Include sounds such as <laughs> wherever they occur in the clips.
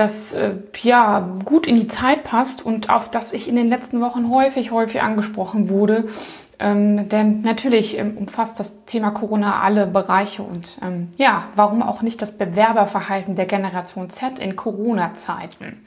das äh, ja gut in die Zeit passt und auf das ich in den letzten Wochen häufig, häufig angesprochen wurde. Ähm, denn natürlich ähm, umfasst das Thema Corona alle Bereiche und ähm, ja, warum auch nicht das Bewerberverhalten der Generation Z in Corona-Zeiten.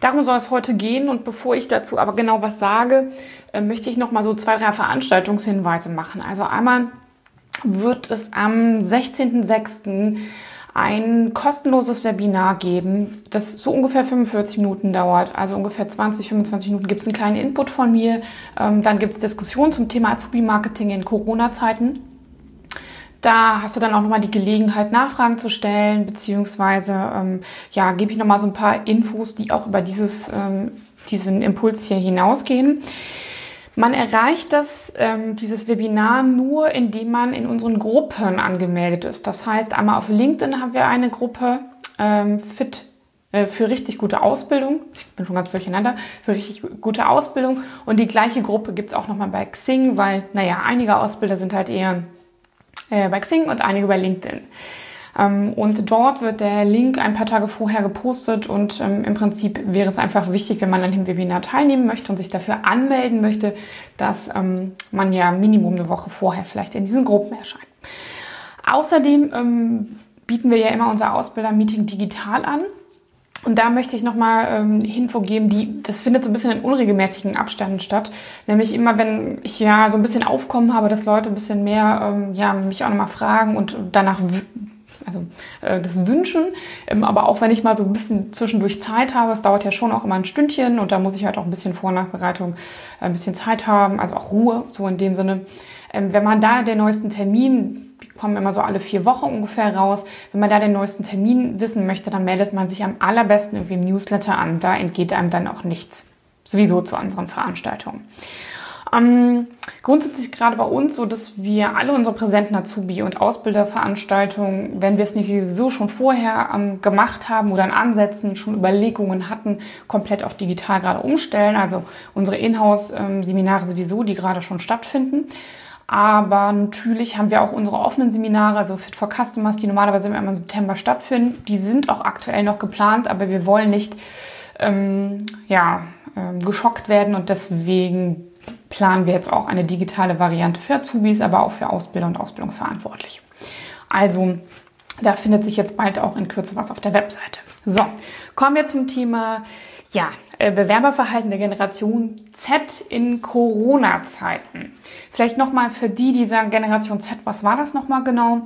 Darum soll es heute gehen und bevor ich dazu aber genau was sage, äh, möchte ich noch mal so zwei, drei Veranstaltungshinweise machen. Also einmal wird es am 16.06 ein kostenloses Webinar geben, das so ungefähr 45 Minuten dauert. Also ungefähr 20, 25 Minuten gibt es einen kleinen Input von mir. Ähm, dann gibt es Diskussionen zum Thema Azubi-Marketing in Corona-Zeiten. Da hast du dann auch nochmal die Gelegenheit, Nachfragen zu stellen, beziehungsweise ähm, ja, gebe ich nochmal so ein paar Infos, die auch über dieses, ähm, diesen Impuls hier hinausgehen. Man erreicht das, ähm, dieses Webinar nur, indem man in unseren Gruppen angemeldet ist. Das heißt, einmal auf LinkedIn haben wir eine Gruppe ähm, Fit äh, für richtig gute Ausbildung. Ich bin schon ganz durcheinander. Für richtig gute Ausbildung. Und die gleiche Gruppe gibt's auch nochmal bei Xing, weil, naja, einige Ausbilder sind halt eher äh, bei Xing und einige bei LinkedIn. Ähm, und dort wird der Link ein paar Tage vorher gepostet und ähm, im Prinzip wäre es einfach wichtig, wenn man an dem Webinar teilnehmen möchte und sich dafür anmelden möchte, dass ähm, man ja Minimum eine Woche vorher vielleicht in diesen Gruppen erscheint. Außerdem bieten wir ja immer unser Ausbilder-Meeting digital an. Und da möchte ich nochmal ähm, Info geben, die, das findet so ein bisschen in unregelmäßigen Abständen statt. Nämlich immer, wenn ich ja so ein bisschen Aufkommen habe, dass Leute ein bisschen mehr, ähm, ja, mich auch nochmal fragen und danach also äh, das Wünschen. Ähm, aber auch wenn ich mal so ein bisschen zwischendurch Zeit habe, es dauert ja schon auch immer ein Stündchen und da muss ich halt auch ein bisschen Vornachbereitung, ein bisschen Zeit haben, also auch Ruhe, so in dem Sinne. Ähm, wenn man da den neuesten Termin, die kommen immer so alle vier Wochen ungefähr raus, wenn man da den neuesten Termin wissen möchte, dann meldet man sich am allerbesten irgendwie im Newsletter an. Da entgeht einem dann auch nichts. Sowieso zu unseren Veranstaltungen. Ähm, grundsätzlich gerade bei uns so, dass wir alle unsere präsenten Azubi- und Ausbilderveranstaltungen, wenn wir es nicht so schon vorher ähm, gemacht haben oder in Ansätzen schon Überlegungen hatten, komplett auf digital gerade umstellen. Also unsere Inhouse-Seminare sowieso, die gerade schon stattfinden. Aber natürlich haben wir auch unsere offenen Seminare, also Fit for Customers, die normalerweise immer im September stattfinden. Die sind auch aktuell noch geplant, aber wir wollen nicht ähm, ja, ähm, geschockt werden und deswegen planen wir jetzt auch eine digitale Variante für Azubis, aber auch für Ausbilder und Ausbildungsverantwortliche. Also da findet sich jetzt bald auch in Kürze was auf der Webseite. So, kommen wir zum Thema ja, äh, Bewerberverhalten der Generation Z in Corona-Zeiten. Vielleicht nochmal für die, die sagen Generation Z, was war das nochmal genau?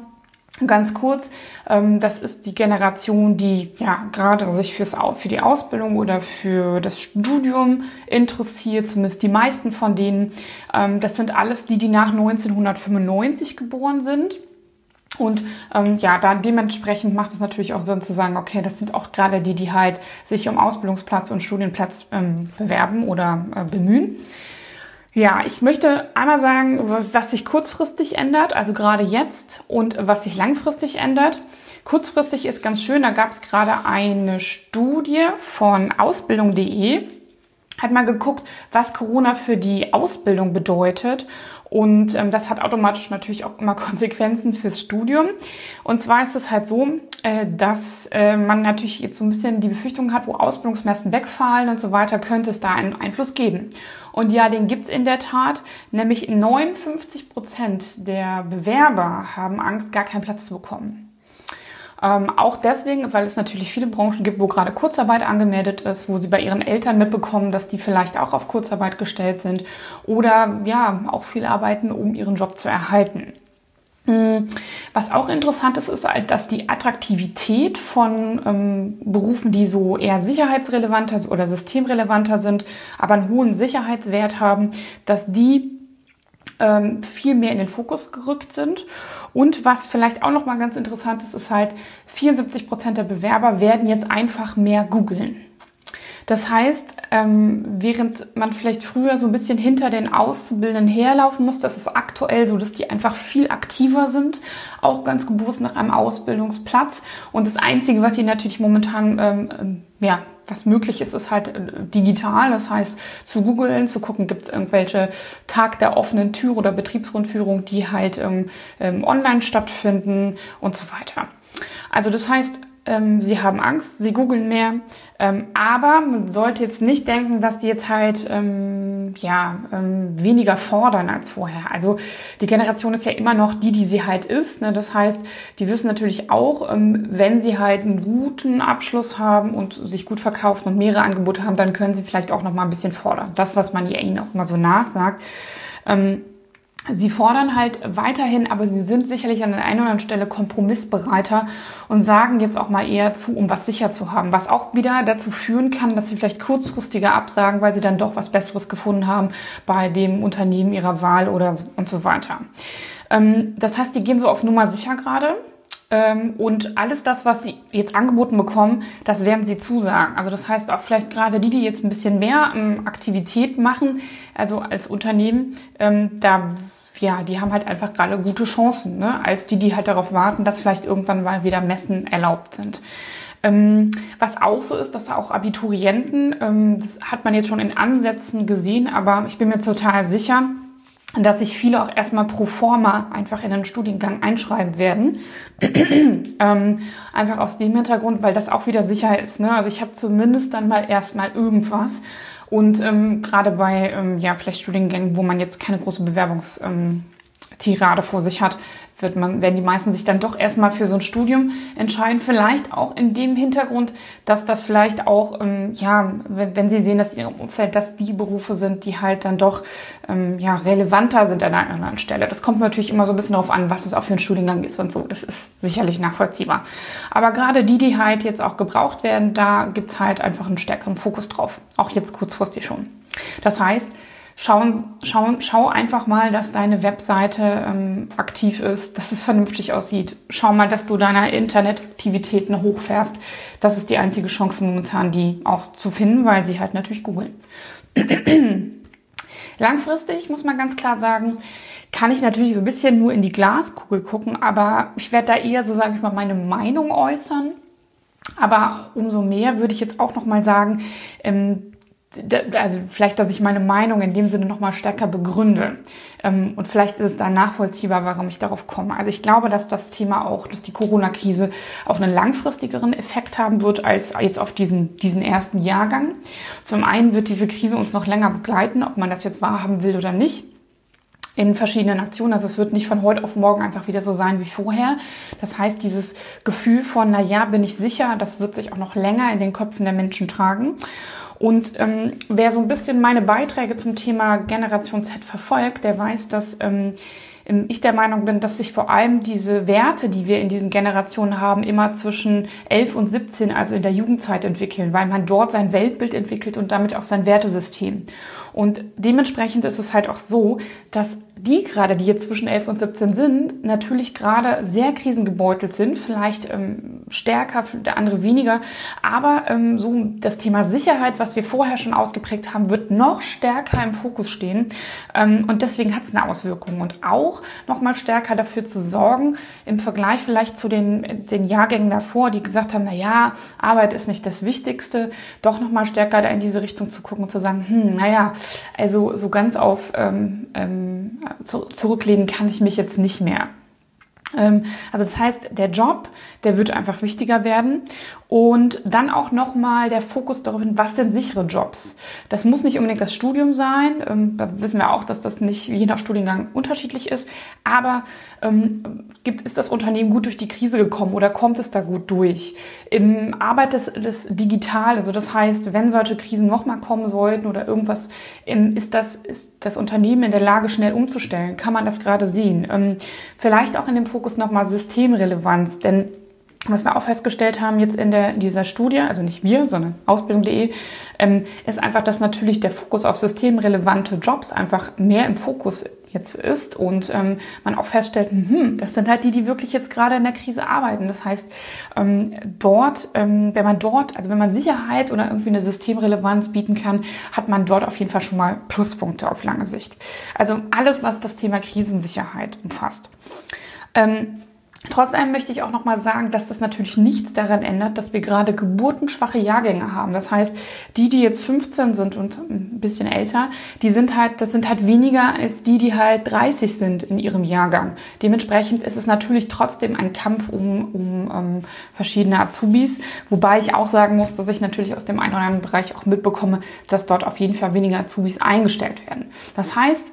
Ganz kurz, ähm, das ist die Generation, die ja gerade sich fürs, für die Ausbildung oder für das Studium interessiert, zumindest die meisten von denen. Ähm, das sind alles die, die nach 1995 geboren sind. Und ähm, ja, da dementsprechend macht es natürlich auch Sinn zu sagen, okay, das sind auch gerade die, die halt sich um Ausbildungsplatz und Studienplatz ähm, bewerben oder äh, bemühen. Ja, ich möchte einmal sagen, was sich kurzfristig ändert, also gerade jetzt und was sich langfristig ändert. Kurzfristig ist ganz schön, da gab es gerade eine Studie von ausbildung.de, hat mal geguckt, was Corona für die Ausbildung bedeutet und ähm, das hat automatisch natürlich auch immer <laughs> Konsequenzen fürs Studium. Und zwar ist es halt so, äh, dass äh, man natürlich jetzt so ein bisschen die Befürchtung hat, wo Ausbildungsmessen wegfallen und so weiter, könnte es da einen Einfluss geben. Und ja, den gibt's in der Tat. Nämlich 59 Prozent der Bewerber haben Angst, gar keinen Platz zu bekommen. Ähm, auch deswegen, weil es natürlich viele Branchen gibt, wo gerade Kurzarbeit angemeldet ist, wo sie bei ihren Eltern mitbekommen, dass die vielleicht auch auf Kurzarbeit gestellt sind oder ja, auch viel arbeiten, um ihren Job zu erhalten. Hm, was auch interessant ist, ist halt, dass die Attraktivität von ähm, Berufen, die so eher sicherheitsrelevanter oder systemrelevanter sind, aber einen hohen Sicherheitswert haben, dass die ähm, viel mehr in den Fokus gerückt sind. Und was vielleicht auch noch mal ganz interessant ist, ist halt 74 Prozent der Bewerber werden jetzt einfach mehr googeln. Das heißt, ähm, während man vielleicht früher so ein bisschen hinter den Auszubildenden herlaufen muss, das ist aktuell so, dass die einfach viel aktiver sind, auch ganz bewusst nach einem Ausbildungsplatz. Und das Einzige, was sie natürlich momentan ähm, ähm ja, was möglich ist, ist halt äh, digital. Das heißt, zu googeln, zu gucken, gibt es irgendwelche Tag der offenen Tür oder Betriebsrundführung, die halt ähm, ähm, online stattfinden und so weiter. Also das heißt, ähm, sie haben Angst, sie googeln mehr, ähm, aber man sollte jetzt nicht denken, dass die jetzt halt ähm, ja ähm, weniger fordern als vorher. Also die Generation ist ja immer noch die, die sie halt ist. Ne? Das heißt, die wissen natürlich auch, ähm, wenn sie halt einen guten Abschluss haben und sich gut verkaufen und mehrere Angebote haben, dann können sie vielleicht auch noch mal ein bisschen fordern. Das, was man ihnen auch mal so nachsagt. Sie fordern halt weiterhin, aber sie sind sicherlich an der einen oder anderen Stelle kompromissbereiter und sagen jetzt auch mal eher zu, um was sicher zu haben, was auch wieder dazu führen kann, dass sie vielleicht kurzfristiger absagen, weil sie dann doch was Besseres gefunden haben bei dem Unternehmen ihrer Wahl oder und so weiter. Ähm, das heißt, die gehen so auf Nummer sicher gerade und alles das, was sie jetzt angeboten bekommen, das werden sie zusagen. Also das heißt auch vielleicht gerade die, die jetzt ein bisschen mehr ähm, Aktivität machen, also als Unternehmen, ähm, da ja, die haben halt einfach gerade gute Chancen, ne? als die, die halt darauf warten, dass vielleicht irgendwann mal wieder Messen erlaubt sind. Ähm, was auch so ist, dass auch Abiturienten, ähm, das hat man jetzt schon in Ansätzen gesehen, aber ich bin mir total sicher, dass sich viele auch erstmal pro forma einfach in den Studiengang einschreiben werden. <clears throat> ähm, einfach aus dem Hintergrund, weil das auch wieder sicher ist. Ne? Also ich habe zumindest dann mal erstmal irgendwas. Und ähm, gerade bei ähm, ja vielleicht Studiengängen, wo man jetzt keine große Bewerbungstirade ähm, vor sich hat, wird man, werden die meisten sich dann doch erstmal für so ein Studium entscheiden. Vielleicht auch in dem Hintergrund, dass das vielleicht auch, ähm, ja, wenn, wenn, sie sehen, dass in ihrem Umfeld, dass die Berufe sind, die halt dann doch ähm, ja, relevanter sind an einer anderen Stelle. Das kommt natürlich immer so ein bisschen darauf an, was es auch für ein Studiengang ist und so. Das ist sicherlich nachvollziehbar. Aber gerade die, die halt jetzt auch gebraucht werden, da gibt's halt einfach einen stärkeren Fokus drauf. Auch jetzt kurzfristig schon. Das heißt, Schau, schau, schau einfach mal, dass deine Webseite ähm, aktiv ist, dass es vernünftig aussieht. Schau mal, dass du deine Internetaktivitäten hochfährst. Das ist die einzige Chance momentan, die auch zu finden, weil sie halt natürlich googeln. <clears throat> Langfristig muss man ganz klar sagen, kann ich natürlich so ein bisschen nur in die Glaskugel gucken, aber ich werde da eher so, sage ich mal, meine Meinung äußern. Aber umso mehr würde ich jetzt auch noch mal sagen, ähm, also vielleicht, dass ich meine Meinung in dem Sinne nochmal stärker begründe. Ähm, und vielleicht ist es dann nachvollziehbar, warum ich darauf komme. Also ich glaube, dass das Thema auch, dass die Corona-Krise auch einen langfristigeren Effekt haben wird als jetzt auf diesen, diesen ersten Jahrgang. Zum einen wird diese Krise uns noch länger begleiten, ob man das jetzt wahrhaben will oder nicht in verschiedenen Aktionen. Also es wird nicht von heute auf morgen einfach wieder so sein wie vorher. Das heißt, dieses Gefühl von, na ja, bin ich sicher, das wird sich auch noch länger in den Köpfen der Menschen tragen. Und ähm, wer so ein bisschen meine Beiträge zum Thema Generation Z verfolgt, der weiß, dass ähm, ähm, ich der Meinung bin, dass sich vor allem diese Werte, die wir in diesen Generationen haben, immer zwischen 11 und 17, also in der Jugendzeit entwickeln, weil man dort sein Weltbild entwickelt und damit auch sein Wertesystem. Und dementsprechend ist es halt auch so, dass die gerade, die jetzt zwischen 11 und 17 sind, natürlich gerade sehr krisengebeutelt sind, vielleicht ähm, stärker, der andere weniger. Aber ähm, so das Thema Sicherheit, was wir vorher schon ausgeprägt haben, wird noch stärker im Fokus stehen. Ähm, und deswegen hat es eine Auswirkung. Und auch noch mal stärker dafür zu sorgen, im Vergleich vielleicht zu den, den Jahrgängen davor, die gesagt haben, na ja, Arbeit ist nicht das Wichtigste, doch noch mal stärker da in diese Richtung zu gucken und zu sagen, hm, naja, also so ganz auf ähm, ähm, zurücklehnen kann ich mich jetzt nicht mehr. Ähm, also das heißt, der Job, der wird einfach wichtiger werden und dann auch nochmal der Fokus darauf, was sind sichere Jobs. Das muss nicht unbedingt das Studium sein. Ähm, da wissen wir auch, dass das nicht je nach Studiengang unterschiedlich ist. Aber ähm, gibt, ist das Unternehmen gut durch die Krise gekommen oder kommt es da gut durch? Im Arbeit des, digital, also das heißt, wenn solche Krisen nochmal kommen sollten oder irgendwas, ähm, ist das, ist das Unternehmen in der Lage, schnell umzustellen? Kann man das gerade sehen? Ähm, vielleicht auch in dem Fokus nochmal Systemrelevanz, denn was wir auch festgestellt haben jetzt in, der, dieser Studie, also nicht wir, sondern Ausbildung.de, ähm, ist einfach, dass natürlich der Fokus auf systemrelevante Jobs einfach mehr im Fokus jetzt ist und ähm, man auch feststellt, hm, das sind halt die, die wirklich jetzt gerade in der Krise arbeiten. Das heißt, ähm, dort, ähm, wenn man dort, also wenn man Sicherheit oder irgendwie eine Systemrelevanz bieten kann, hat man dort auf jeden Fall schon mal Pluspunkte auf lange Sicht. Also alles, was das Thema Krisensicherheit umfasst. Ähm, Trotz allem möchte ich auch nochmal sagen, dass das natürlich nichts daran ändert, dass wir gerade geburtenschwache Jahrgänge haben. Das heißt, die, die jetzt 15 sind und ein bisschen älter, die sind halt, das sind halt weniger als die, die halt 30 sind in ihrem Jahrgang. Dementsprechend ist es natürlich trotzdem ein Kampf um, um ähm, verschiedene Azubis, wobei ich auch sagen muss, dass ich natürlich aus dem einen oder anderen Bereich auch mitbekomme, dass dort auf jeden Fall weniger Azubis eingestellt werden. Das heißt,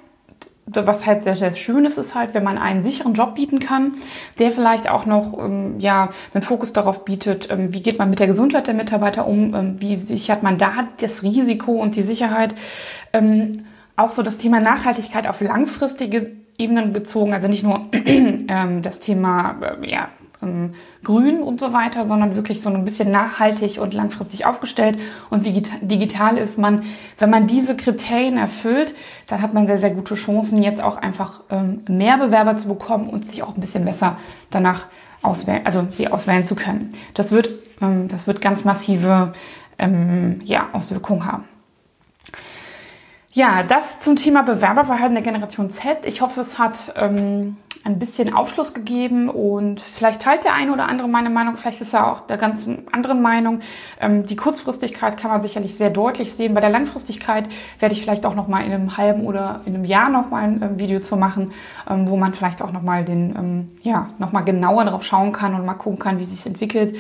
was halt sehr, sehr schön ist, ist halt, wenn man einen sicheren Job bieten kann, der vielleicht auch noch ähm, ja einen Fokus darauf bietet, ähm, wie geht man mit der Gesundheit der Mitarbeiter um, ähm, wie sichert man da das Risiko und die Sicherheit. Ähm, auch so das Thema Nachhaltigkeit auf langfristige Ebenen bezogen, also nicht nur <clears throat> ähm, das Thema äh, ja, grün und so weiter, sondern wirklich so ein bisschen nachhaltig und langfristig aufgestellt. Und wie digital ist man, wenn man diese Kriterien erfüllt, dann hat man sehr, sehr gute Chancen, jetzt auch einfach ähm, mehr Bewerber zu bekommen und sich auch ein bisschen besser danach auswählen, also sie auswählen zu können. Das wird, ähm, das wird ganz massive ähm, ja, Auswirkungen haben. Ja, das zum Thema Bewerberverhalten der Generation Z. Ich hoffe, es hat ähm, ein bisschen Aufschluss gegeben und vielleicht teilt der eine oder andere meine Meinung, vielleicht ist er auch der ganz anderen Meinung. Ähm, die Kurzfristigkeit kann man sicherlich sehr deutlich sehen. Bei der Langfristigkeit werde ich vielleicht auch noch mal in einem halben oder in einem Jahr noch mal ein ähm, Video zu machen, ähm, wo man vielleicht auch noch mal den, ähm, ja, noch mal genauer darauf schauen kann und mal gucken kann, wie sich entwickelt.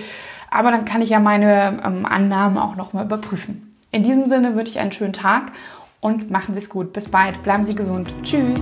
Aber dann kann ich ja meine ähm, Annahmen auch noch mal überprüfen. In diesem Sinne wünsche ich einen schönen Tag und machen Sie es gut. Bis bald. Bleiben Sie gesund. Tschüss.